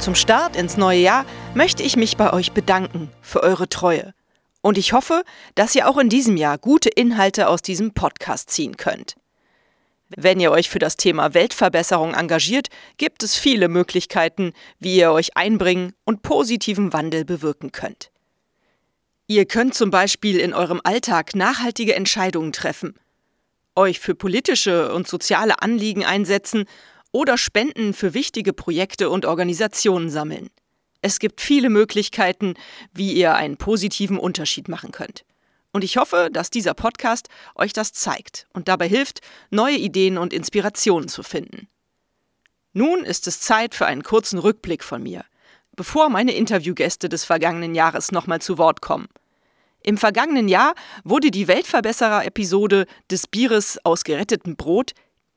zum Start ins neue Jahr möchte ich mich bei euch bedanken für eure Treue. Und ich hoffe, dass ihr auch in diesem Jahr gute Inhalte aus diesem Podcast ziehen könnt. Wenn ihr euch für das Thema Weltverbesserung engagiert, gibt es viele Möglichkeiten, wie ihr euch einbringen und positiven Wandel bewirken könnt. Ihr könnt zum Beispiel in eurem Alltag nachhaltige Entscheidungen treffen, euch für politische und soziale Anliegen einsetzen oder Spenden für wichtige Projekte und Organisationen sammeln. Es gibt viele Möglichkeiten, wie ihr einen positiven Unterschied machen könnt. Und ich hoffe, dass dieser Podcast euch das zeigt und dabei hilft, neue Ideen und Inspirationen zu finden. Nun ist es Zeit für einen kurzen Rückblick von mir, bevor meine Interviewgäste des vergangenen Jahres nochmal zu Wort kommen. Im vergangenen Jahr wurde die Weltverbesserer-Episode des Bieres aus gerettetem Brot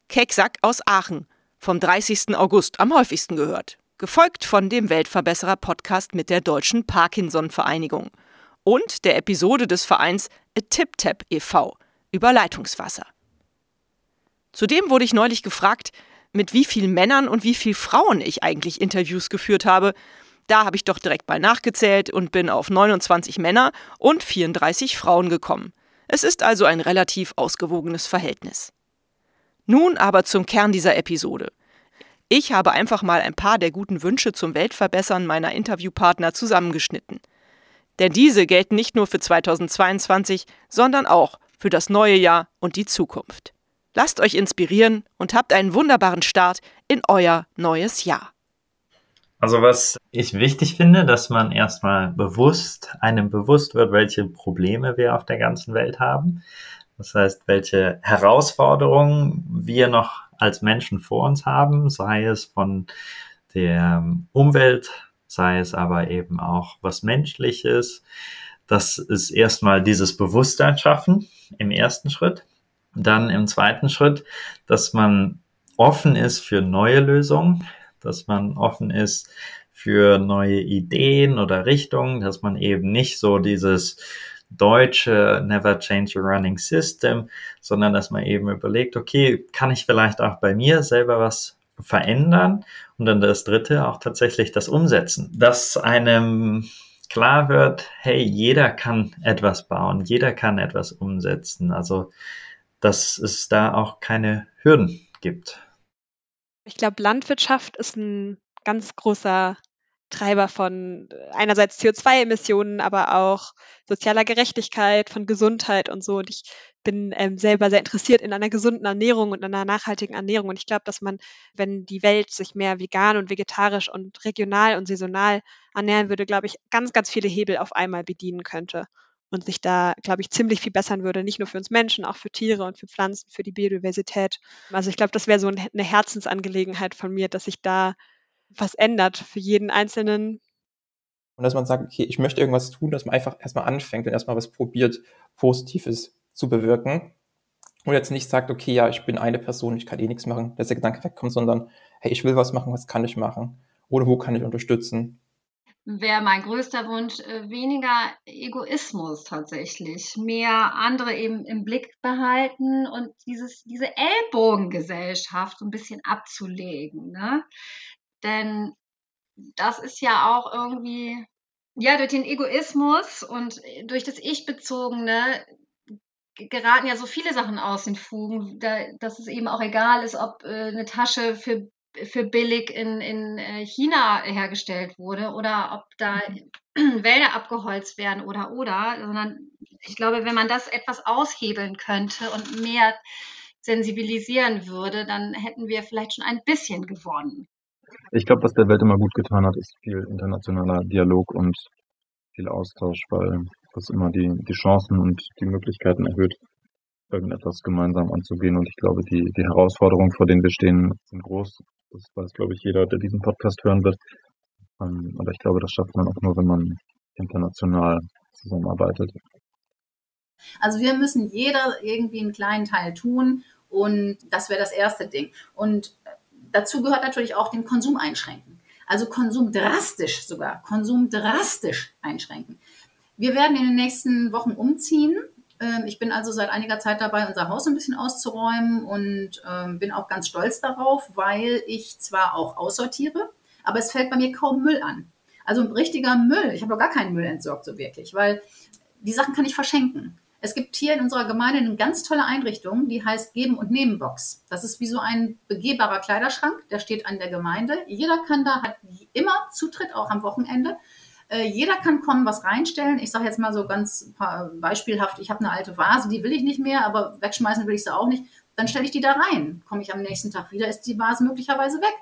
Keksack aus Aachen vom 30. August am häufigsten gehört, gefolgt von dem Weltverbesserer-Podcast mit der Deutschen Parkinson-Vereinigung und der Episode des Vereins A Tip Tap e.V. über Leitungswasser. Zudem wurde ich neulich gefragt, mit wie vielen Männern und wie vielen Frauen ich eigentlich Interviews geführt habe da habe ich doch direkt mal nachgezählt und bin auf 29 Männer und 34 Frauen gekommen. Es ist also ein relativ ausgewogenes Verhältnis. Nun aber zum Kern dieser Episode. Ich habe einfach mal ein paar der guten Wünsche zum Weltverbessern meiner Interviewpartner zusammengeschnitten. Denn diese gelten nicht nur für 2022, sondern auch für das neue Jahr und die Zukunft. Lasst euch inspirieren und habt einen wunderbaren Start in euer neues Jahr. Also was ich wichtig finde, dass man erstmal bewusst, einem bewusst wird, welche Probleme wir auf der ganzen Welt haben. Das heißt, welche Herausforderungen wir noch als Menschen vor uns haben, sei es von der Umwelt, sei es aber eben auch was Menschliches. Das ist erstmal dieses Bewusstsein schaffen im ersten Schritt. Dann im zweiten Schritt, dass man offen ist für neue Lösungen, dass man offen ist für neue Ideen oder Richtungen, dass man eben nicht so dieses deutsche Never Change a Running System, sondern dass man eben überlegt, okay, kann ich vielleicht auch bei mir selber was verändern? Und dann das dritte, auch tatsächlich das Umsetzen. Dass einem klar wird, hey, jeder kann etwas bauen, jeder kann etwas umsetzen. Also, dass es da auch keine Hürden gibt. Ich glaube, Landwirtschaft ist ein ganz großer Treiber von äh, einerseits CO2-Emissionen, aber auch sozialer Gerechtigkeit, von Gesundheit und so. Und ich bin ähm, selber sehr interessiert in einer gesunden Ernährung und einer nachhaltigen Ernährung. Und ich glaube, dass man, wenn die Welt sich mehr vegan und vegetarisch und regional und saisonal ernähren würde, glaube ich, ganz, ganz viele Hebel auf einmal bedienen könnte und sich da, glaube ich, ziemlich viel bessern würde, nicht nur für uns Menschen, auch für Tiere und für Pflanzen, für die Biodiversität. Also ich glaube, das wäre so eine Herzensangelegenheit von mir, dass sich da was ändert für jeden Einzelnen. Und dass man sagt, okay, ich möchte irgendwas tun, dass man einfach erstmal anfängt und erstmal was probiert, Positives zu bewirken. Und jetzt nicht sagt, okay, ja, ich bin eine Person, ich kann eh nichts machen, dass der Gedanke wegkommt, sondern, hey, ich will was machen, was kann ich machen? Oder wo kann ich unterstützen? wäre mein größter Wunsch äh, weniger Egoismus tatsächlich, mehr andere eben im Blick behalten und dieses, diese Ellbogengesellschaft so ein bisschen abzulegen. Ne? Denn das ist ja auch irgendwie, ja, durch den Egoismus und durch das Ich-Bezogene geraten ja so viele Sachen aus den Fugen, da, dass es eben auch egal ist, ob äh, eine Tasche für für billig in, in äh, China hergestellt wurde oder ob da mhm. Wälder abgeholzt werden oder oder, sondern ich glaube, wenn man das etwas aushebeln könnte und mehr sensibilisieren würde, dann hätten wir vielleicht schon ein bisschen gewonnen. Ich glaube, was der Welt immer gut getan hat, ist viel internationaler Dialog und viel Austausch, weil das immer die, die Chancen und die Möglichkeiten erhöht, irgendetwas gemeinsam anzugehen. Und ich glaube, die, die Herausforderungen, vor denen wir stehen, sind groß. Das weiß, glaube ich, jeder, der diesen Podcast hören wird. Ähm, aber ich glaube, das schafft man auch nur, wenn man international zusammenarbeitet. Also wir müssen jeder irgendwie einen kleinen Teil tun und das wäre das erste Ding. Und dazu gehört natürlich auch den Konsum einschränken. Also Konsum drastisch sogar, Konsum drastisch einschränken. Wir werden in den nächsten Wochen umziehen. Ähm, ich bin also seit einiger Zeit dabei, unser Haus ein bisschen auszuräumen und ähm, bin auch ganz stolz darauf, weil ich zwar auch aussortiere, aber es fällt bei mir kaum Müll an. Also richtiger Müll. Ich habe doch gar keinen Müll entsorgt so wirklich, weil die Sachen kann ich verschenken. Es gibt hier in unserer Gemeinde eine ganz tolle Einrichtung, die heißt Geben- und Nehmen-Box. Das ist wie so ein begehbarer Kleiderschrank, der steht an der Gemeinde. Jeder kann da, hat immer Zutritt, auch am Wochenende. Äh, jeder kann kommen, was reinstellen. Ich sage jetzt mal so ganz beispielhaft, ich habe eine alte Vase, die will ich nicht mehr, aber wegschmeißen will ich sie auch nicht. Dann stelle ich die da rein. Komme ich am nächsten Tag wieder, ist die Vase möglicherweise weg.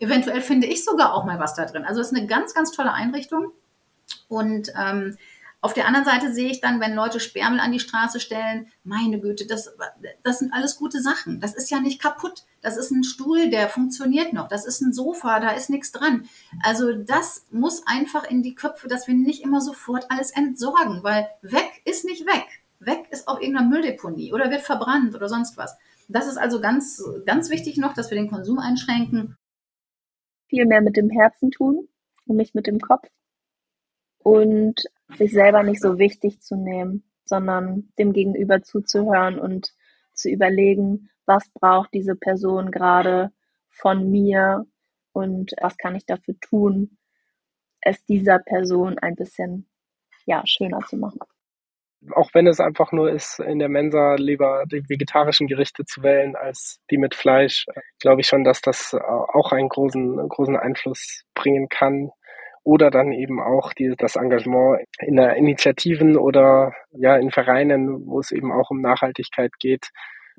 Eventuell finde ich sogar auch mal was da drin. Also es ist eine ganz, ganz tolle Einrichtung. Und ähm, auf der anderen Seite sehe ich dann, wenn Leute Sperrmüll an die Straße stellen, meine Güte, das, das sind alles gute Sachen. Das ist ja nicht kaputt. Das ist ein Stuhl, der funktioniert noch. Das ist ein Sofa, da ist nichts dran. Also das muss einfach in die Köpfe, dass wir nicht immer sofort alles entsorgen, weil weg ist nicht weg. Weg ist auf irgendeiner Mülldeponie oder wird verbrannt oder sonst was. Das ist also ganz, ganz wichtig noch, dass wir den Konsum einschränken. Viel mehr mit dem Herzen tun und nicht mit dem Kopf und sich selber nicht so wichtig zu nehmen, sondern dem Gegenüber zuzuhören und zu überlegen, was braucht diese Person gerade von mir und was kann ich dafür tun, es dieser Person ein bisschen ja, schöner zu machen. Auch wenn es einfach nur ist, in der Mensa lieber die vegetarischen Gerichte zu wählen als die mit Fleisch, glaube ich schon, dass das auch einen großen, großen Einfluss bringen kann oder dann eben auch die, das Engagement in der Initiativen oder ja in Vereinen, wo es eben auch um Nachhaltigkeit geht.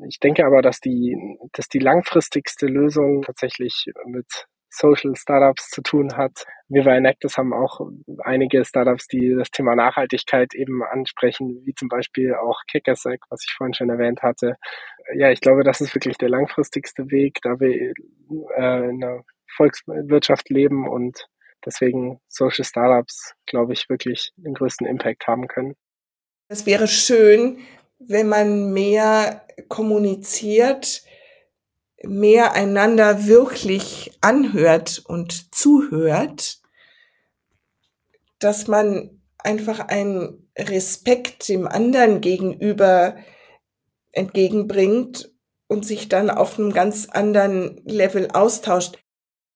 Ich denke aber, dass die, dass die langfristigste Lösung tatsächlich mit Social Startups zu tun hat. Wir bei Enactus haben auch einige Startups, die das Thema Nachhaltigkeit eben ansprechen, wie zum Beispiel auch Kickersec, was ich vorhin schon erwähnt hatte. Ja, ich glaube, das ist wirklich der langfristigste Weg, da wir äh, in einer Volkswirtschaft leben und deswegen Social Startups, glaube ich, wirklich den größten Impact haben können. Es wäre schön, wenn man mehr kommuniziert, mehr einander wirklich anhört und zuhört, dass man einfach einen Respekt dem anderen gegenüber entgegenbringt und sich dann auf einem ganz anderen Level austauscht.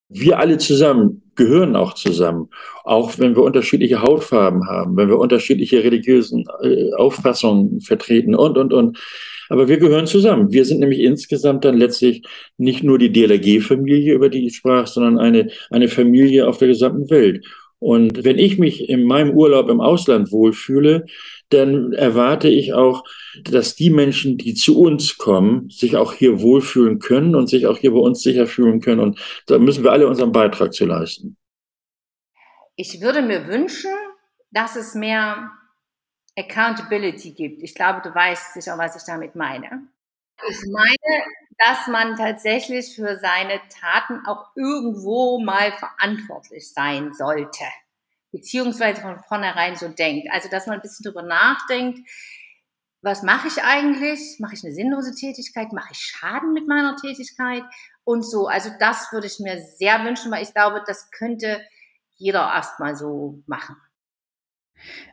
Wir alle zusammen gehören auch zusammen, auch wenn wir unterschiedliche Hautfarben haben, wenn wir unterschiedliche religiösen äh, Auffassungen vertreten und, und, und. Aber wir gehören zusammen. Wir sind nämlich insgesamt dann letztlich nicht nur die DLRG-Familie, über die ich sprach, sondern eine, eine Familie auf der gesamten Welt. Und wenn ich mich in meinem Urlaub im Ausland wohlfühle, dann erwarte ich auch, dass die Menschen, die zu uns kommen, sich auch hier wohlfühlen können und sich auch hier bei uns sicher fühlen können. Und da müssen wir alle unseren Beitrag zu leisten. Ich würde mir wünschen, dass es mehr Accountability gibt. Ich glaube, du weißt sicher, was ich damit meine. Ich meine, dass man tatsächlich für seine Taten auch irgendwo mal verantwortlich sein sollte beziehungsweise von vornherein so denkt. Also, dass man ein bisschen drüber nachdenkt, was mache ich eigentlich? Mache ich eine sinnlose Tätigkeit? Mache ich Schaden mit meiner Tätigkeit? Und so. Also, das würde ich mir sehr wünschen, weil ich glaube, das könnte jeder erstmal so machen.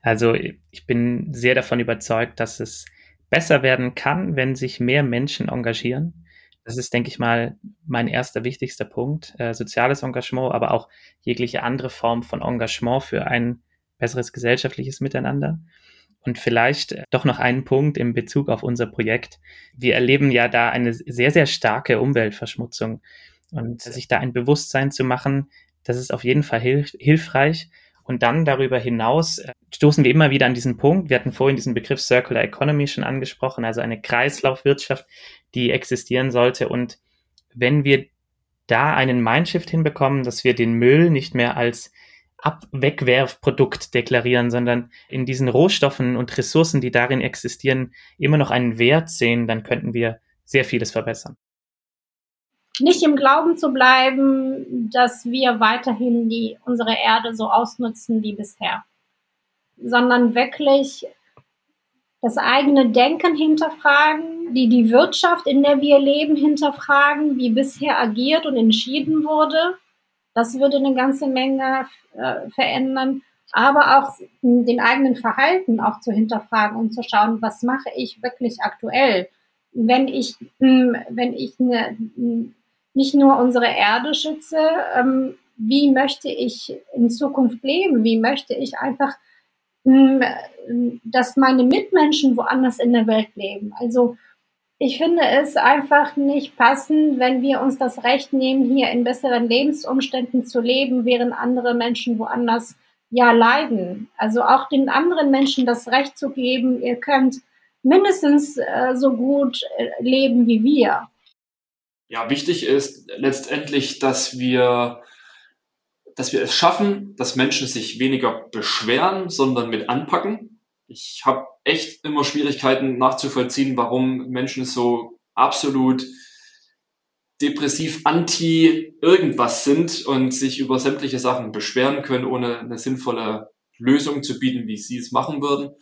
Also, ich bin sehr davon überzeugt, dass es besser werden kann, wenn sich mehr Menschen engagieren das ist, denke ich mal, mein erster wichtigster Punkt. Äh, soziales Engagement, aber auch jegliche andere Form von Engagement für ein besseres gesellschaftliches Miteinander. Und vielleicht äh, doch noch einen Punkt im Bezug auf unser Projekt. Wir erleben ja da eine sehr, sehr starke Umweltverschmutzung. Und sich da ein Bewusstsein zu machen, das ist auf jeden Fall hilf hilfreich. Und dann darüber hinaus äh, stoßen wir immer wieder an diesen Punkt. Wir hatten vorhin diesen Begriff Circular Economy schon angesprochen, also eine Kreislaufwirtschaft, die existieren sollte. Und wenn wir da einen Mindshift hinbekommen, dass wir den Müll nicht mehr als Abwegwerfprodukt deklarieren, sondern in diesen Rohstoffen und Ressourcen, die darin existieren, immer noch einen Wert sehen, dann könnten wir sehr vieles verbessern. Nicht im Glauben zu bleiben, dass wir weiterhin die, unsere Erde so ausnutzen wie bisher, sondern wirklich das eigene Denken hinterfragen, die, die Wirtschaft, in der wir leben, hinterfragen, wie bisher agiert und entschieden wurde. Das würde eine ganze Menge äh, verändern. Aber auch den eigenen Verhalten auch zu hinterfragen und zu schauen, was mache ich wirklich aktuell? Wenn ich, hm, wenn ich eine, nicht nur unsere Erde schütze, ähm, wie möchte ich in Zukunft leben? Wie möchte ich einfach dass meine Mitmenschen woanders in der Welt leben. Also ich finde es einfach nicht passend, wenn wir uns das Recht nehmen, hier in besseren Lebensumständen zu leben, während andere Menschen woanders ja leiden. Also auch den anderen Menschen das Recht zu geben, ihr könnt mindestens äh, so gut äh, leben wie wir. Ja, wichtig ist letztendlich, dass wir dass wir es schaffen, dass Menschen sich weniger beschweren, sondern mit anpacken. Ich habe echt immer Schwierigkeiten nachzuvollziehen, warum Menschen so absolut depressiv anti irgendwas sind und sich über sämtliche Sachen beschweren können, ohne eine sinnvolle Lösung zu bieten, wie sie es machen würden.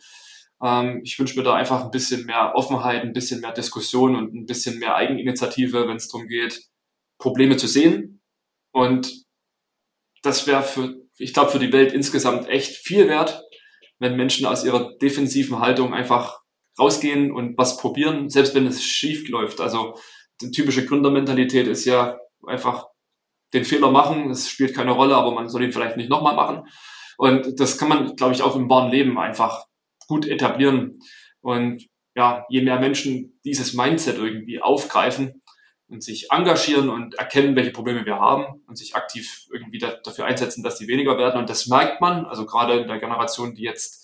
Ähm, ich wünsche mir da einfach ein bisschen mehr Offenheit, ein bisschen mehr Diskussion und ein bisschen mehr Eigeninitiative, wenn es darum geht, Probleme zu sehen und das wäre für, ich glaube, für die Welt insgesamt echt viel wert, wenn Menschen aus ihrer defensiven Haltung einfach rausgehen und was probieren, selbst wenn es schief läuft. Also die typische Gründermentalität ist ja einfach den Fehler machen, das spielt keine Rolle, aber man soll ihn vielleicht nicht nochmal machen. Und das kann man, glaube ich, auch im wahren Leben einfach gut etablieren. Und ja, je mehr Menschen dieses Mindset irgendwie aufgreifen, und sich engagieren und erkennen, welche Probleme wir haben und sich aktiv irgendwie da, dafür einsetzen, dass die weniger werden. Und das merkt man, also gerade in der Generation, die jetzt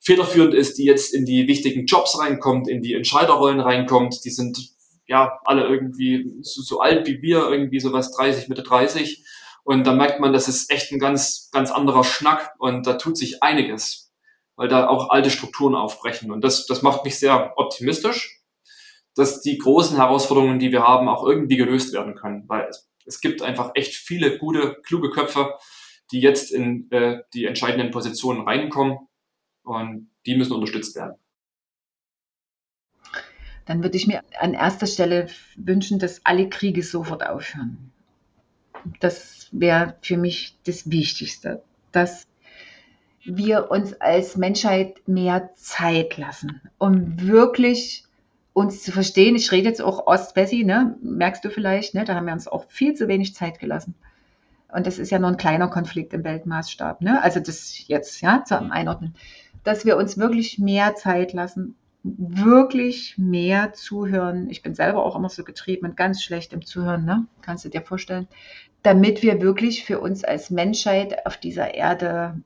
federführend ist, die jetzt in die wichtigen Jobs reinkommt, in die Entscheiderrollen reinkommt, die sind ja alle irgendwie so, so alt wie wir, irgendwie sowas 30, Mitte 30. Und da merkt man, das ist echt ein ganz, ganz anderer Schnack und da tut sich einiges, weil da auch alte Strukturen aufbrechen. Und das, das macht mich sehr optimistisch dass die großen Herausforderungen, die wir haben, auch irgendwie gelöst werden können. Weil es, es gibt einfach echt viele gute, kluge Köpfe, die jetzt in äh, die entscheidenden Positionen reinkommen und die müssen unterstützt werden. Dann würde ich mir an erster Stelle wünschen, dass alle Kriege sofort aufhören. Das wäre für mich das Wichtigste, dass wir uns als Menschheit mehr Zeit lassen, um wirklich uns zu verstehen. Ich rede jetzt auch Ost-Wessi, ne? merkst du vielleicht, ne? da haben wir uns auch viel zu wenig Zeit gelassen. Und das ist ja nur ein kleiner Konflikt im Weltmaßstab. Ne? Also das jetzt ja zum Einordnen, dass wir uns wirklich mehr Zeit lassen, wirklich mehr zuhören. Ich bin selber auch immer so getrieben und ganz schlecht im Zuhören, ne? kannst du dir vorstellen, damit wir wirklich für uns als Menschheit auf dieser Erde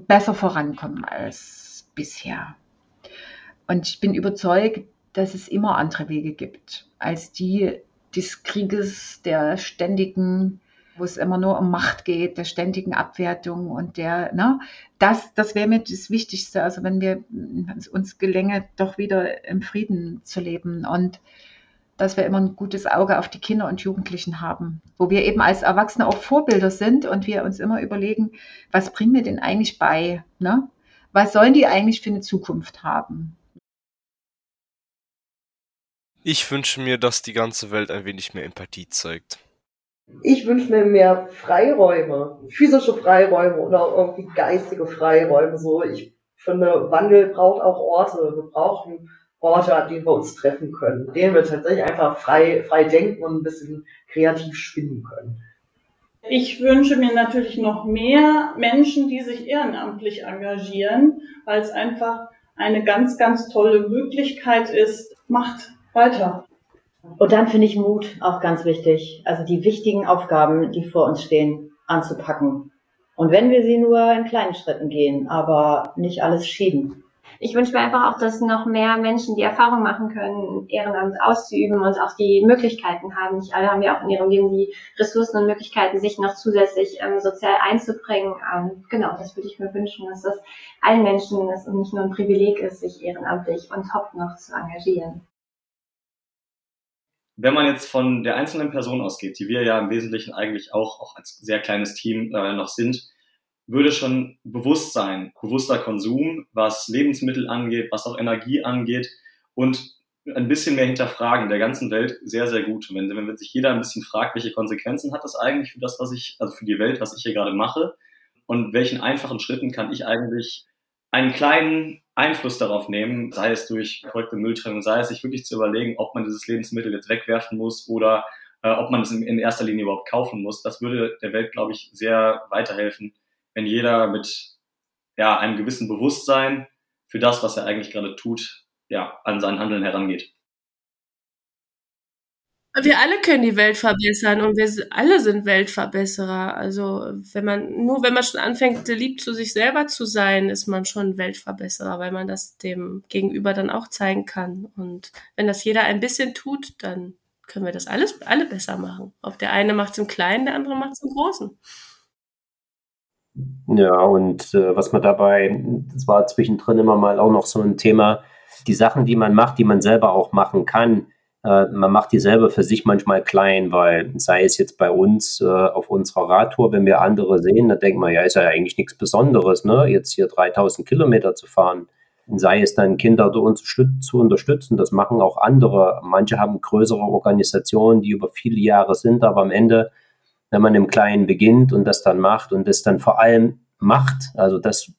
besser vorankommen als bisher. Und ich bin überzeugt, dass es immer andere Wege gibt als die des Krieges, der ständigen, wo es immer nur um Macht geht, der ständigen Abwertung und der, ne, das, das wäre mir das Wichtigste. Also wenn wir uns gelänge, doch wieder im Frieden zu leben und dass wir immer ein gutes Auge auf die Kinder und Jugendlichen haben, wo wir eben als Erwachsene auch Vorbilder sind und wir uns immer überlegen, was bringen wir denn eigentlich bei? Ne? Was sollen die eigentlich für eine Zukunft haben? Ich wünsche mir, dass die ganze Welt ein wenig mehr Empathie zeigt. Ich wünsche mir mehr Freiräume, physische Freiräume oder irgendwie geistige Freiräume. So, ich finde, Wandel braucht auch Orte. Wir brauchen Orte, an denen wir uns treffen können, an denen wir tatsächlich einfach frei, frei denken und ein bisschen kreativ spinnen können. Ich wünsche mir natürlich noch mehr Menschen, die sich ehrenamtlich engagieren, weil es einfach eine ganz, ganz tolle Möglichkeit ist, Macht weiter. Und dann finde ich Mut auch ganz wichtig. Also die wichtigen Aufgaben, die vor uns stehen, anzupacken. Und wenn wir sie nur in kleinen Schritten gehen, aber nicht alles schieben. Ich wünsche mir einfach auch, dass noch mehr Menschen die Erfahrung machen können, Ehrenamt auszuüben und auch die Möglichkeiten haben. Nicht alle haben ja auch in ihrem Leben die Ressourcen und Möglichkeiten, sich noch zusätzlich ähm, sozial einzubringen. Ähm, genau, das würde ich mir wünschen, dass das allen Menschen ist und nicht nur ein Privileg ist, sich ehrenamtlich und top noch zu engagieren. wenn man jetzt von der einzelnen Person ausgeht, die wir ja im Wesentlichen eigentlich auch, auch als sehr kleines Team äh, noch sind, würde schon Bewusstsein, bewusster Konsum, was Lebensmittel angeht, was auch Energie angeht und ein bisschen mehr hinterfragen der ganzen Welt sehr, sehr gut. Wenn, wenn sich jeder ein bisschen fragt, welche Konsequenzen hat das eigentlich für das, was ich, also für die Welt, was ich hier gerade mache und welchen einfachen Schritten kann ich eigentlich einen kleinen Einfluss darauf nehmen, sei es durch korrekte Mülltrennung, sei es sich wirklich zu überlegen, ob man dieses Lebensmittel jetzt wegwerfen muss oder äh, ob man es in, in erster Linie überhaupt kaufen muss. Das würde der Welt, glaube ich, sehr weiterhelfen, wenn jeder mit ja, einem gewissen Bewusstsein für das, was er eigentlich gerade tut, ja, an sein Handeln herangeht. Wir alle können die Welt verbessern und wir alle sind Weltverbesserer. Also wenn man nur wenn man schon anfängt, lieb zu sich selber zu sein, ist man schon Weltverbesserer, weil man das dem Gegenüber dann auch zeigen kann. Und wenn das jeder ein bisschen tut, dann können wir das alles alle besser machen. Ob der eine macht es im Kleinen, der andere macht es im Großen. Ja, und äh, was man dabei, das war zwischendrin immer mal auch noch so ein Thema, die Sachen, die man macht, die man selber auch machen kann, äh, man macht die selber für sich manchmal klein, weil sei es jetzt bei uns äh, auf unserer Radtour, wenn wir andere sehen, dann denkt man, ja, ist ja eigentlich nichts Besonderes, ne? jetzt hier 3000 Kilometer zu fahren. Sei es dann Kinder zu unterstützen, das machen auch andere. Manche haben größere Organisationen, die über viele Jahre sind, aber am Ende, wenn man im Kleinen beginnt und das dann macht und das dann vor allem macht, also das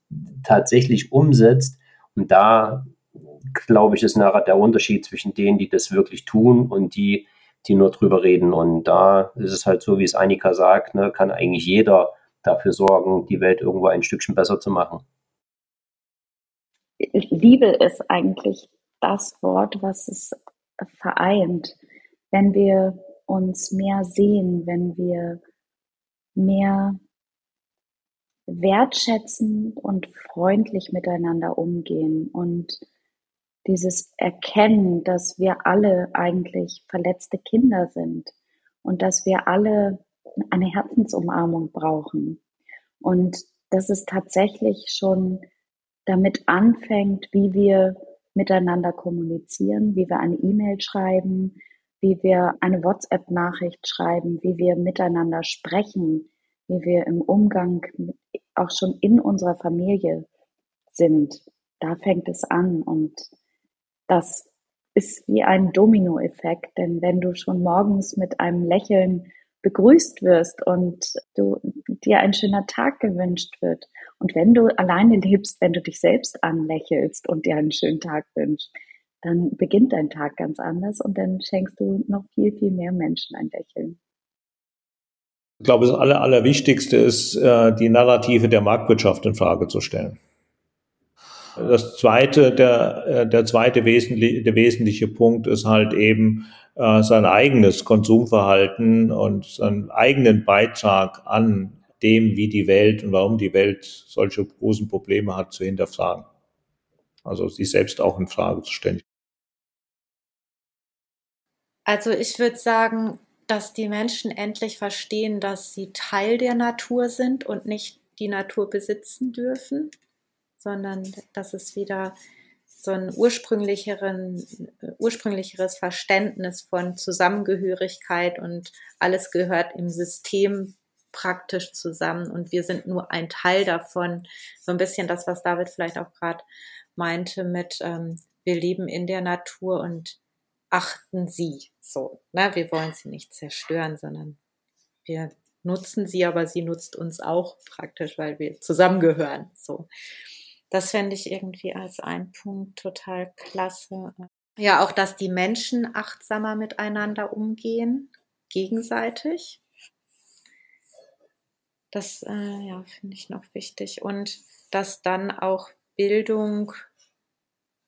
tatsächlich umsetzt und da glaube ich, ist nachher der Unterschied zwischen denen, die das wirklich tun und die, die nur drüber reden. Und da ist es halt so, wie es Annika sagt, ne, kann eigentlich jeder dafür sorgen, die Welt irgendwo ein Stückchen besser zu machen. Liebe ist eigentlich das Wort, was es vereint. Wenn wir uns mehr sehen, wenn wir mehr wertschätzend und freundlich miteinander umgehen und dieses Erkennen, dass wir alle eigentlich verletzte Kinder sind und dass wir alle eine Herzensumarmung brauchen. Und dass es tatsächlich schon damit anfängt, wie wir miteinander kommunizieren, wie wir eine E-Mail schreiben, wie wir eine WhatsApp-Nachricht schreiben, wie wir miteinander sprechen, wie wir im Umgang auch schon in unserer Familie sind. Da fängt es an und das ist wie ein Dominoeffekt, denn wenn du schon morgens mit einem Lächeln begrüßt wirst und du dir ein schöner Tag gewünscht wird und wenn du alleine lebst, wenn du dich selbst anlächelst und dir einen schönen Tag wünschst, dann beginnt dein Tag ganz anders und dann schenkst du noch viel, viel mehr Menschen ein Lächeln. Ich glaube, das Aller, Allerwichtigste ist, äh, die Narrative der Marktwirtschaft in Frage zu stellen. Das zweite, der, äh, der zweite wesentliche, der wesentliche Punkt ist halt eben äh, sein eigenes Konsumverhalten und seinen eigenen Beitrag an dem, wie die Welt und warum die Welt solche großen Probleme hat, zu hinterfragen. Also sich selbst auch in Frage zu stellen. Also ich würde sagen, dass die Menschen endlich verstehen, dass sie Teil der Natur sind und nicht die Natur besitzen dürfen sondern dass es wieder so ein ursprünglicheren, ursprünglicheres Verständnis von Zusammengehörigkeit und alles gehört im System praktisch zusammen und wir sind nur ein Teil davon. So ein bisschen das, was David vielleicht auch gerade meinte mit, ähm, wir leben in der Natur und achten sie so. Ne? Wir wollen sie nicht zerstören, sondern wir nutzen sie, aber sie nutzt uns auch praktisch, weil wir zusammengehören. So. Das fände ich irgendwie als ein Punkt total klasse. Ja, auch, dass die Menschen achtsamer miteinander umgehen, gegenseitig. Das äh, ja, finde ich noch wichtig. Und dass dann auch Bildung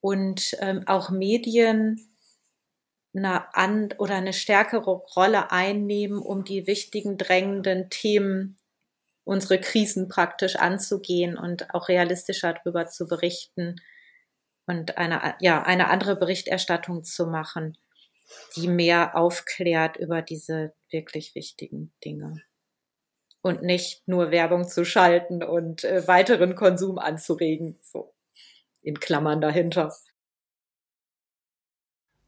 und ähm, auch Medien eine an oder eine stärkere Rolle einnehmen, um die wichtigen drängenden Themen unsere Krisen praktisch anzugehen und auch realistischer darüber zu berichten und eine, ja, eine andere Berichterstattung zu machen, die mehr aufklärt über diese wirklich wichtigen Dinge. Und nicht nur Werbung zu schalten und äh, weiteren Konsum anzuregen, so in Klammern dahinter.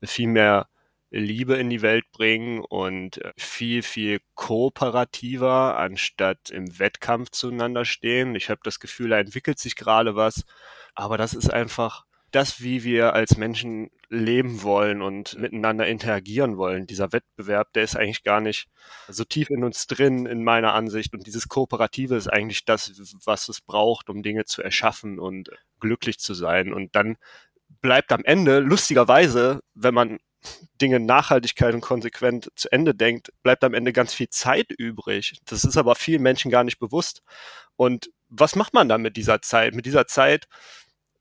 Viel mehr Liebe in die Welt bringen und äh, viel, viel kooperativer, anstatt im Wettkampf zueinander stehen. Ich habe das Gefühl, da entwickelt sich gerade was, aber das ist einfach das, wie wir als Menschen leben wollen und miteinander interagieren wollen. Dieser Wettbewerb, der ist eigentlich gar nicht so tief in uns drin, in meiner Ansicht. Und dieses Kooperative ist eigentlich das, was es braucht, um Dinge zu erschaffen und glücklich zu sein. Und dann bleibt am Ende, lustigerweise, wenn man Dinge Nachhaltigkeit und konsequent zu Ende denkt, bleibt am Ende ganz viel Zeit übrig. Das ist aber vielen Menschen gar nicht bewusst. Und was macht man dann mit dieser Zeit? Mit dieser Zeit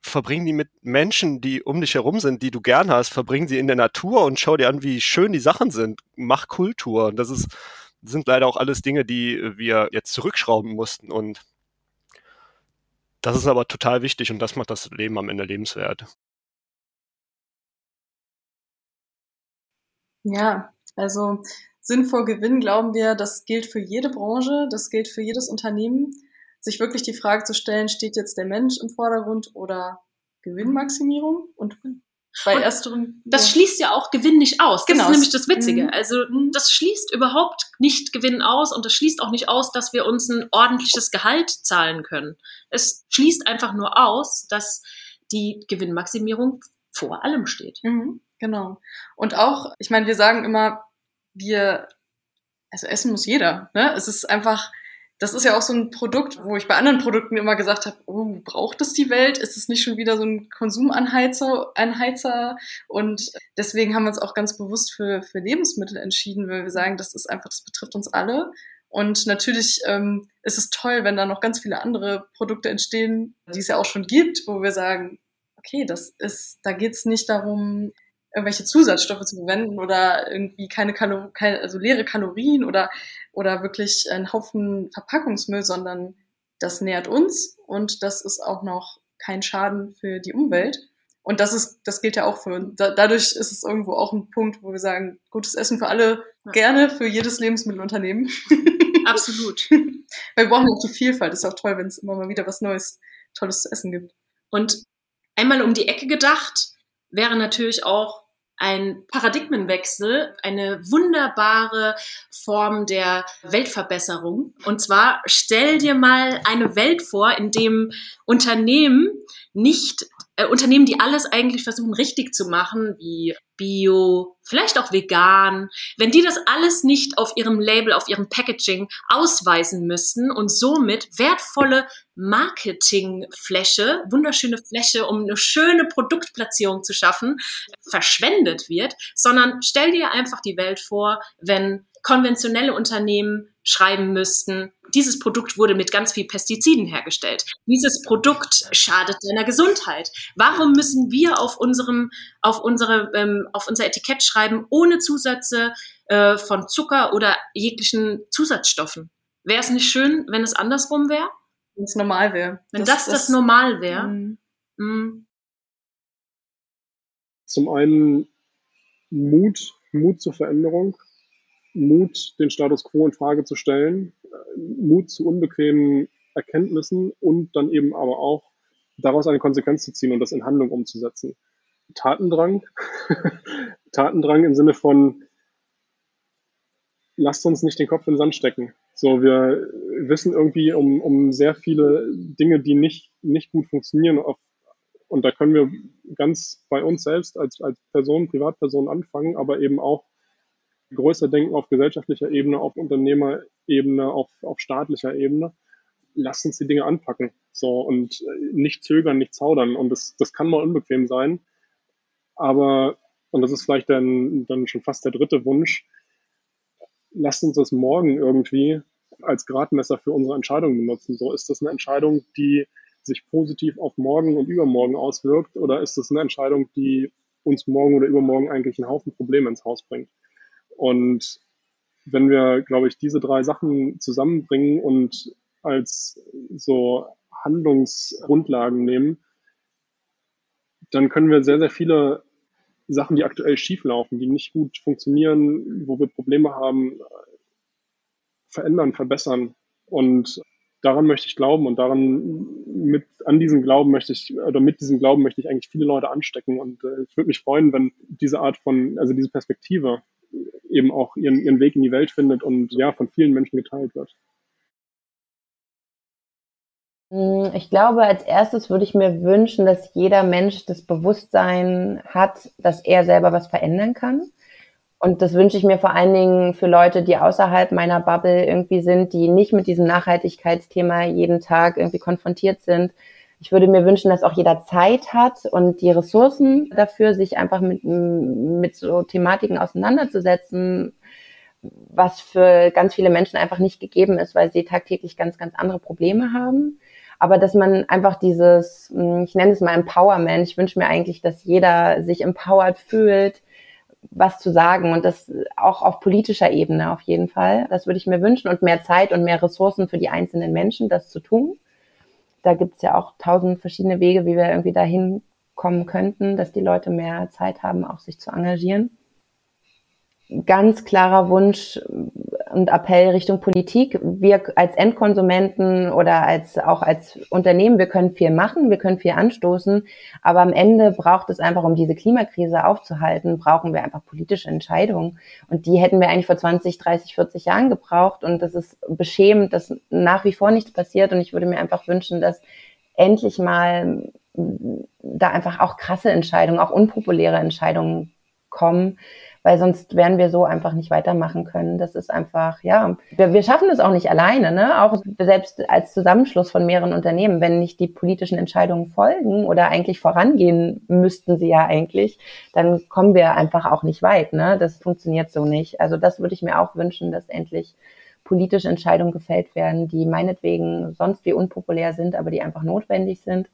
verbringen die mit Menschen, die um dich herum sind, die du gern hast, verbringen sie in der Natur und schau dir an, wie schön die Sachen sind. Mach Kultur. Und das ist, sind leider auch alles Dinge, die wir jetzt zurückschrauben mussten. Und das ist aber total wichtig und das macht das Leben am Ende lebenswert. Ja, also Sinn vor Gewinn glauben wir, das gilt für jede Branche, das gilt für jedes Unternehmen. Sich wirklich die Frage zu stellen, steht jetzt der Mensch im Vordergrund oder Gewinnmaximierung? Und bei Und ersterem. Das ja. schließt ja auch Gewinn nicht aus. Das Genau. ist nämlich das Witzige. Mhm. Also das schließt überhaupt nicht Gewinn aus und das schließt auch nicht aus, dass wir uns ein ordentliches Gehalt zahlen können. Es schließt einfach nur aus, dass die Gewinnmaximierung vor allem steht. Mhm, genau. Und auch, ich meine, wir sagen immer, wir, also essen muss jeder. Ne? Es ist einfach, das ist ja auch so ein Produkt, wo ich bei anderen Produkten immer gesagt habe, oh, braucht es die Welt? Ist es nicht schon wieder so ein Konsumanheizer? Anheizer? Und deswegen haben wir uns auch ganz bewusst für, für Lebensmittel entschieden, weil wir sagen, das ist einfach, das betrifft uns alle. Und natürlich ähm, ist es toll, wenn da noch ganz viele andere Produkte entstehen, die es ja auch schon gibt, wo wir sagen, okay, das ist, da geht es nicht darum, irgendwelche Zusatzstoffe zu verwenden oder irgendwie keine, Kalo keine also leere Kalorien oder, oder wirklich ein Haufen Verpackungsmüll, sondern das nährt uns und das ist auch noch kein Schaden für die Umwelt. Und das ist, das gilt ja auch für, da, dadurch ist es irgendwo auch ein Punkt, wo wir sagen, gutes Essen für alle, gerne für jedes Lebensmittelunternehmen. Absolut. Weil wir brauchen auch die Vielfalt. Ist auch toll, wenn es immer mal wieder was Neues, Tolles zu essen gibt. Und einmal um die Ecke gedacht, wäre natürlich auch ein Paradigmenwechsel, eine wunderbare Form der Weltverbesserung. Und zwar stell dir mal eine Welt vor, in dem Unternehmen nicht äh, Unternehmen, die alles eigentlich versuchen richtig zu machen, wie Bio, vielleicht auch vegan, wenn die das alles nicht auf ihrem Label, auf ihrem Packaging ausweisen müssten und somit wertvolle Marketingfläche, wunderschöne Fläche, um eine schöne Produktplatzierung zu schaffen, verschwendet wird, sondern stell dir einfach die Welt vor, wenn konventionelle Unternehmen schreiben müssten, dieses Produkt wurde mit ganz viel Pestiziden hergestellt. Dieses Produkt schadet deiner Gesundheit. Warum müssen wir auf unserem, auf unsere, ähm, auf unser Etikett schreiben, ohne Zusätze äh, von Zucker oder jeglichen Zusatzstoffen? Wäre es nicht schön, wenn es andersrum wäre? Wenn es normal wäre. Wenn das das, Normal wäre. Mhm. Mm. Zum einen Mut, Mut zur Veränderung, Mut, den Status quo in Frage zu stellen, äh, Mut zu unbequemen Erkenntnissen und dann eben aber auch daraus eine Konsequenz zu ziehen und das in Handlung umzusetzen. Tatendrang, Tatendrang im Sinne von, lasst uns nicht den Kopf in den Sand stecken. So, wir wissen irgendwie um, um sehr viele Dinge, die nicht, nicht gut funktionieren. Und da können wir ganz bei uns selbst als, als Person, Privatperson anfangen, aber eben auch größer denken auf gesellschaftlicher Ebene, auf Unternehmerebene, auf, auf staatlicher Ebene. Lasst uns die Dinge anpacken. So, und nicht zögern, nicht zaudern. Und das, das kann mal unbequem sein. Aber, und das ist vielleicht dann, dann schon fast der dritte Wunsch, lasst uns das morgen irgendwie als Gradmesser für unsere Entscheidung benutzen. So, ist das eine Entscheidung, die sich positiv auf morgen und übermorgen auswirkt, oder ist das eine Entscheidung, die uns morgen oder übermorgen eigentlich einen Haufen Probleme ins Haus bringt? Und wenn wir, glaube ich, diese drei Sachen zusammenbringen und als so Handlungsgrundlagen nehmen, dann können wir sehr, sehr viele Sachen, die aktuell schieflaufen, die nicht gut funktionieren, wo wir Probleme haben, verändern, verbessern. Und daran möchte ich glauben und daran mit an diesem Glauben möchte ich oder mit diesem Glauben möchte ich eigentlich viele Leute anstecken und äh, ich würde mich freuen, wenn diese Art von also diese Perspektive eben auch ihren, ihren Weg in die Welt findet und ja von vielen Menschen geteilt wird. Hm, ich glaube, als erstes würde ich mir wünschen, dass jeder Mensch das Bewusstsein hat, dass er selber was verändern kann. Und das wünsche ich mir vor allen Dingen für Leute, die außerhalb meiner Bubble irgendwie sind, die nicht mit diesem Nachhaltigkeitsthema jeden Tag irgendwie konfrontiert sind. Ich würde mir wünschen, dass auch jeder Zeit hat und die Ressourcen dafür, sich einfach mit, mit so Thematiken auseinanderzusetzen, was für ganz viele Menschen einfach nicht gegeben ist, weil sie tagtäglich ganz, ganz andere Probleme haben aber dass man einfach dieses, hm, ich nenne es mal Empowerment, ich wünsche mir eigentlich, dass jeder sich empowered fühlt, was zu sagen und das auch auf politischer Ebene auf jeden Fall. Das würde ich mir wünschen und mehr Zeit und mehr Ressourcen für die einzelnen Menschen, das zu tun. Da gibt es ja auch tausend verschiedene Wege, wie wir irgendwie dahin kommen könnten, dass die Leute mehr Zeit haben, auch sich zu engagieren. Ganz klarer Wunsch, und Appell Richtung Politik. Wir als Endkonsumenten oder als auch als Unternehmen, wir können viel machen, wir können viel anstoßen, aber am Ende braucht es einfach, um diese Klimakrise aufzuhalten, brauchen wir einfach politische Entscheidungen. Und die hätten wir eigentlich vor 20, 30, 40 Jahren gebraucht. Und das ist beschämend, dass nach wie vor nichts passiert. Und ich würde mir einfach wünschen, dass endlich mal da einfach auch krasse Entscheidungen, auch unpopuläre Entscheidungen kommen weil sonst werden wir so einfach nicht weitermachen können. Das ist einfach, ja, wir, wir schaffen es auch nicht alleine, ne? Auch selbst als Zusammenschluss von mehreren Unternehmen, wenn nicht die politischen Entscheidungen folgen oder eigentlich vorangehen müssten sie ja eigentlich, dann kommen wir einfach auch nicht weit, ne? Das funktioniert so nicht. Also das würde ich mir auch wünschen, dass endlich politische Entscheidungen gefällt werden, die meinetwegen sonst wie unpopulär sind, aber die einfach notwendig sind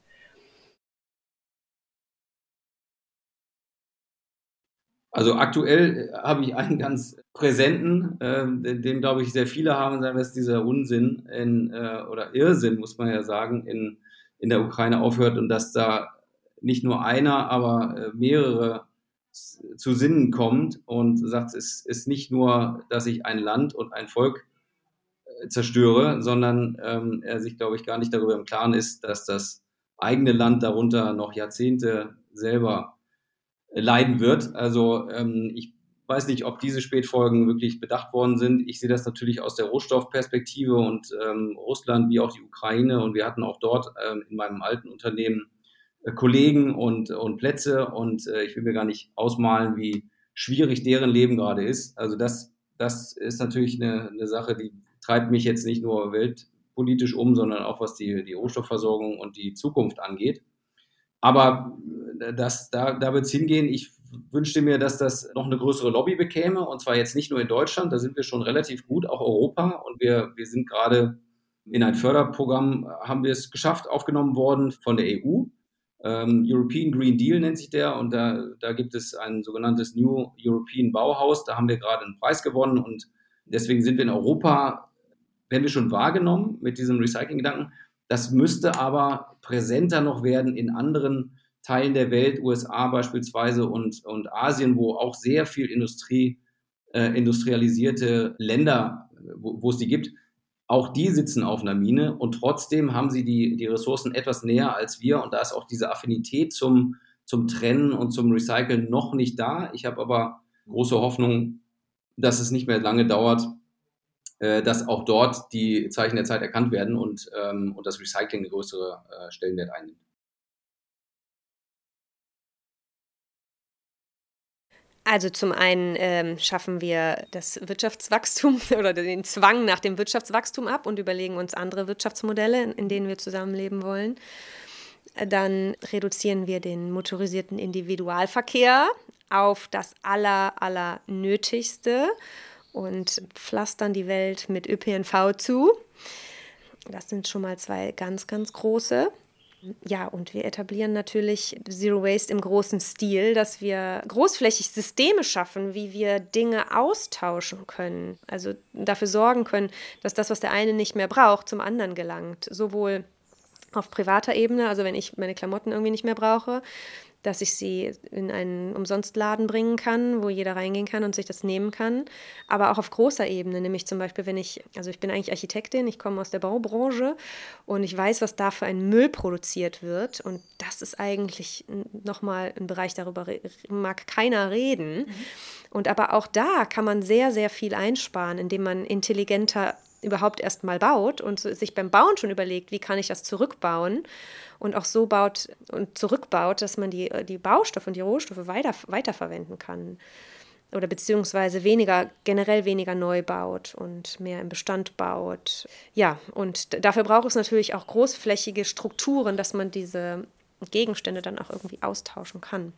Also aktuell äh, habe ich einen ganz präsenten, äh, den, glaube ich sehr viele haben, sagen, dass dieser Unsinn in, äh, oder Irrsinn, muss man ja sagen, in, in der Ukraine aufhört und dass da nicht nur einer, aber äh, mehrere zu Sinnen kommt und sagt, es ist nicht nur, dass ich ein Land und ein Volk äh, zerstöre, sondern ähm, er sich, glaube ich, gar nicht darüber im Klaren ist, dass das eigene Land darunter noch Jahrzehnte selber leiden wird. Also ähm, ich weiß nicht, ob diese Spätfolgen wirklich bedacht worden sind. Ich sehe das natürlich aus der Rohstoffperspektive und ähm, Russland wie auch die Ukraine. Und wir hatten auch dort ähm, in meinem alten Unternehmen äh, Kollegen und, und Plätze. Und äh, ich will mir gar nicht ausmalen, wie schwierig deren Leben gerade ist. Also das, das ist natürlich eine, eine Sache, die treibt mich jetzt nicht nur weltpolitisch um, sondern auch was die, die Rohstoffversorgung und die Zukunft angeht. Aber äh, das, da, da wird es hingehen. Ich wünschte mir, dass das noch eine größere Lobby bekäme. Und zwar jetzt nicht nur in Deutschland, da sind wir schon relativ gut, auch Europa. Und wir, wir sind gerade in ein Förderprogramm, haben wir es geschafft, aufgenommen worden von der EU. Ähm, European Green Deal nennt sich der. Und da, da gibt es ein sogenanntes New European Bauhaus. Da haben wir gerade einen Preis gewonnen. Und deswegen sind wir in Europa, werden wir schon wahrgenommen mit diesem Recycling-Gedanken. Das müsste aber präsenter noch werden in anderen Teilen der Welt, USA beispielsweise und, und Asien, wo auch sehr viel Industrie, äh, industrialisierte Länder, wo, wo es die gibt, auch die sitzen auf einer Mine und trotzdem haben sie die, die Ressourcen etwas näher als wir und da ist auch diese Affinität zum, zum Trennen und zum Recyceln noch nicht da. Ich habe aber große Hoffnung, dass es nicht mehr lange dauert, äh, dass auch dort die Zeichen der Zeit erkannt werden und, ähm, und das Recycling eine größere äh, Stellenwert einnimmt. Also zum einen ähm, schaffen wir das Wirtschaftswachstum oder den Zwang nach dem Wirtschaftswachstum ab und überlegen uns andere Wirtschaftsmodelle, in denen wir zusammenleben wollen. Dann reduzieren wir den motorisierten Individualverkehr auf das aller, aller und pflastern die Welt mit ÖPNV zu. Das sind schon mal zwei ganz, ganz große. Ja, und wir etablieren natürlich Zero Waste im großen Stil, dass wir großflächig Systeme schaffen, wie wir Dinge austauschen können. Also dafür sorgen können, dass das, was der eine nicht mehr braucht, zum anderen gelangt. Sowohl auf privater Ebene, also wenn ich meine Klamotten irgendwie nicht mehr brauche, dass ich sie in einen Umsonstladen bringen kann, wo jeder reingehen kann und sich das nehmen kann. Aber auch auf großer Ebene, nämlich zum Beispiel, wenn ich, also ich bin eigentlich Architektin, ich komme aus der Baubranche und ich weiß, was da für ein Müll produziert wird. Und das ist eigentlich nochmal ein Bereich, darüber mag keiner reden. Mhm. Und aber auch da kann man sehr, sehr viel einsparen, indem man intelligenter überhaupt erst mal baut und sich beim Bauen schon überlegt, wie kann ich das zurückbauen und auch so baut und zurückbaut, dass man die, die Baustoffe und die Rohstoffe weiter, weiterverwenden kann. Oder beziehungsweise weniger, generell weniger neu baut und mehr im Bestand baut. Ja, und dafür braucht es natürlich auch großflächige Strukturen, dass man diese Gegenstände dann auch irgendwie austauschen kann.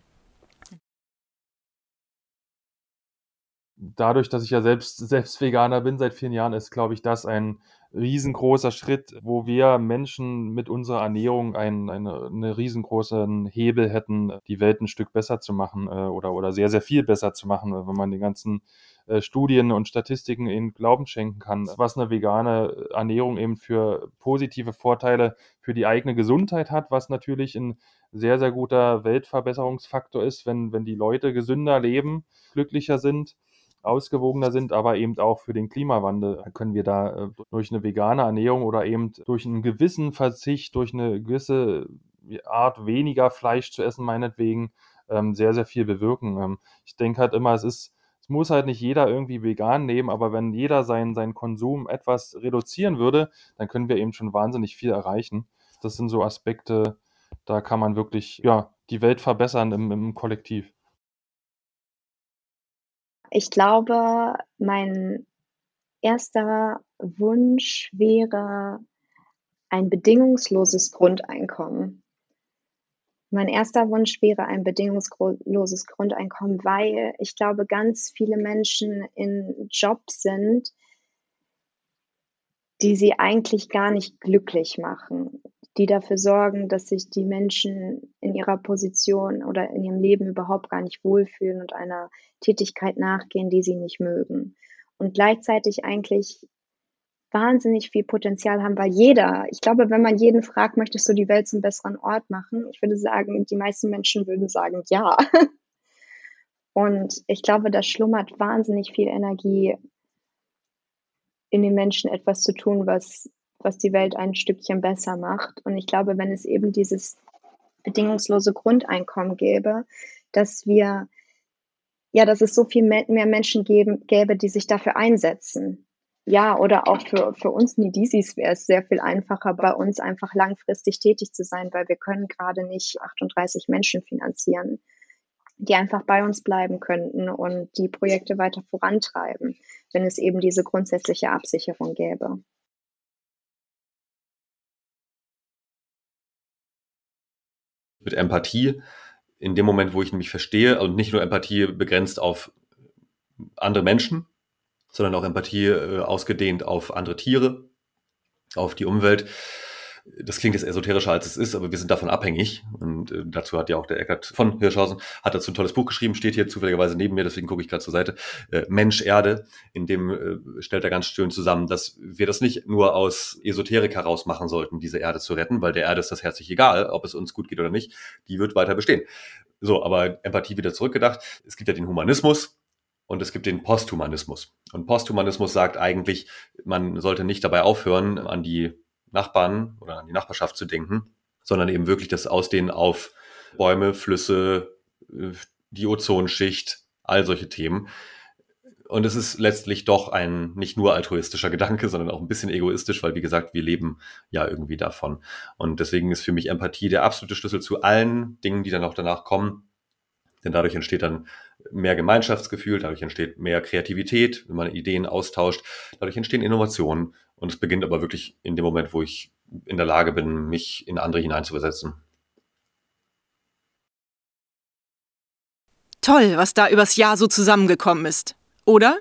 Dadurch, dass ich ja selbst, selbst Veganer bin seit vielen Jahren, ist, glaube ich, das ein riesengroßer Schritt, wo wir Menschen mit unserer Ernährung einen, eine, einen riesengroßen Hebel hätten, die Welt ein Stück besser zu machen äh, oder, oder sehr, sehr viel besser zu machen, wenn man den ganzen äh, Studien und Statistiken in Glauben schenken kann, was eine vegane Ernährung eben für positive Vorteile für die eigene Gesundheit hat, was natürlich ein sehr, sehr guter Weltverbesserungsfaktor ist, wenn, wenn die Leute gesünder leben, glücklicher sind ausgewogener sind, aber eben auch für den Klimawandel können wir da äh, durch eine vegane Ernährung oder eben durch einen gewissen Verzicht, durch eine gewisse Art weniger Fleisch zu essen, meinetwegen, ähm, sehr, sehr viel bewirken. Ähm, ich denke halt immer, es ist, muss halt nicht jeder irgendwie vegan nehmen, aber wenn jeder seinen, seinen Konsum etwas reduzieren würde, dann können wir eben schon wahnsinnig viel erreichen. Das sind so Aspekte, da kann man wirklich, ja, die Welt verbessern im, im Kollektiv. Ich glaube, mein erster Wunsch wäre ein bedingungsloses Grundeinkommen. Mein erster Wunsch wäre ein bedingungsloses Grundeinkommen, weil ich glaube, ganz viele Menschen in Jobs sind, die sie eigentlich gar nicht glücklich machen die dafür sorgen, dass sich die Menschen in ihrer Position oder in ihrem Leben überhaupt gar nicht wohlfühlen und einer Tätigkeit nachgehen, die sie nicht mögen. Und gleichzeitig eigentlich wahnsinnig viel Potenzial haben, weil jeder, ich glaube, wenn man jeden fragt, möchtest du die Welt zum besseren Ort machen? Ich würde sagen, die meisten Menschen würden sagen, ja. Und ich glaube, da schlummert wahnsinnig viel Energie in den Menschen, etwas zu tun, was was die Welt ein Stückchen besser macht. Und ich glaube, wenn es eben dieses bedingungslose Grundeinkommen gäbe, dass wir, ja, dass es so viel mehr Menschen geben, gäbe, die sich dafür einsetzen. Ja, oder auch für, für uns Nidisis wäre es sehr viel einfacher, bei uns einfach langfristig tätig zu sein, weil wir können gerade nicht 38 Menschen finanzieren, die einfach bei uns bleiben könnten und die Projekte weiter vorantreiben, wenn es eben diese grundsätzliche Absicherung gäbe. mit Empathie in dem Moment, wo ich nämlich verstehe, und nicht nur Empathie begrenzt auf andere Menschen, sondern auch Empathie äh, ausgedehnt auf andere Tiere, auf die Umwelt das klingt jetzt esoterischer als es ist, aber wir sind davon abhängig. Und äh, dazu hat ja auch der Eckert von Hirschhausen, hat dazu ein tolles Buch geschrieben, steht hier zufälligerweise neben mir, deswegen gucke ich gerade zur Seite. Äh, Mensch, Erde, in dem äh, stellt er ganz schön zusammen, dass wir das nicht nur aus Esoterik heraus machen sollten, diese Erde zu retten, weil der Erde ist das herzlich egal, ob es uns gut geht oder nicht, die wird weiter bestehen. So, aber Empathie wieder zurückgedacht. Es gibt ja den Humanismus, und es gibt den Posthumanismus. Und Posthumanismus sagt eigentlich, man sollte nicht dabei aufhören, an die Nachbarn oder an die Nachbarschaft zu denken, sondern eben wirklich das Ausdehnen auf Bäume, Flüsse, äh, die Ozonschicht, all solche Themen. Und es ist letztlich doch ein nicht nur altruistischer Gedanke, sondern auch ein bisschen egoistisch, weil wie gesagt, wir leben ja irgendwie davon. Und deswegen ist für mich Empathie der absolute Schlüssel zu allen Dingen, die dann auch danach kommen. Denn dadurch entsteht dann mehr Gemeinschaftsgefühl, dadurch entsteht mehr Kreativität, wenn man Ideen austauscht, dadurch entstehen Innovationen und es beginnt aber wirklich in dem Moment, wo ich in der Lage bin, mich in andere hineinzuversetzen. Toll, was da übers Jahr so zusammengekommen ist, oder?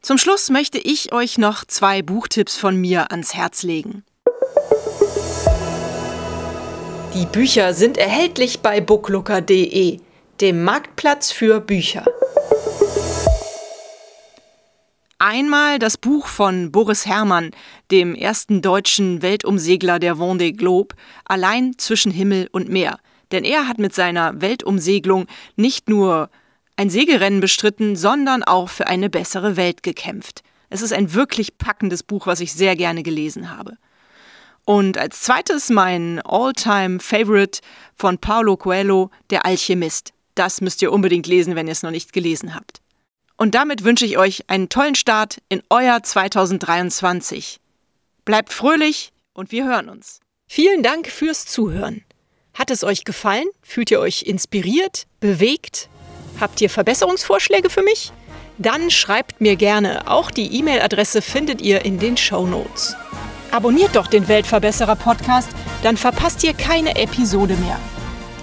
Zum Schluss möchte ich euch noch zwei Buchtipps von mir ans Herz legen. Die Bücher sind erhältlich bei booklooker.de, dem Marktplatz für Bücher. Einmal das Buch von Boris Herrmann, dem ersten deutschen Weltumsegler der Vendée Globe, Allein zwischen Himmel und Meer, Denn er hat mit seiner Weltumsegelung nicht nur ein Segelrennen bestritten, sondern auch für eine bessere Welt gekämpft. Es ist ein wirklich packendes Buch, was ich sehr gerne gelesen habe. Und als zweites mein All-Time Favorite von Paulo Coelho, Der Alchemist. Das müsst ihr unbedingt lesen, wenn ihr es noch nicht gelesen habt. Und damit wünsche ich euch einen tollen Start in euer 2023. Bleibt fröhlich und wir hören uns. Vielen Dank fürs Zuhören. Hat es euch gefallen? Fühlt ihr euch inspiriert, bewegt? Habt ihr Verbesserungsvorschläge für mich? Dann schreibt mir gerne. Auch die E-Mail-Adresse findet ihr in den Show Notes. Abonniert doch den Weltverbesserer Podcast, dann verpasst ihr keine Episode mehr.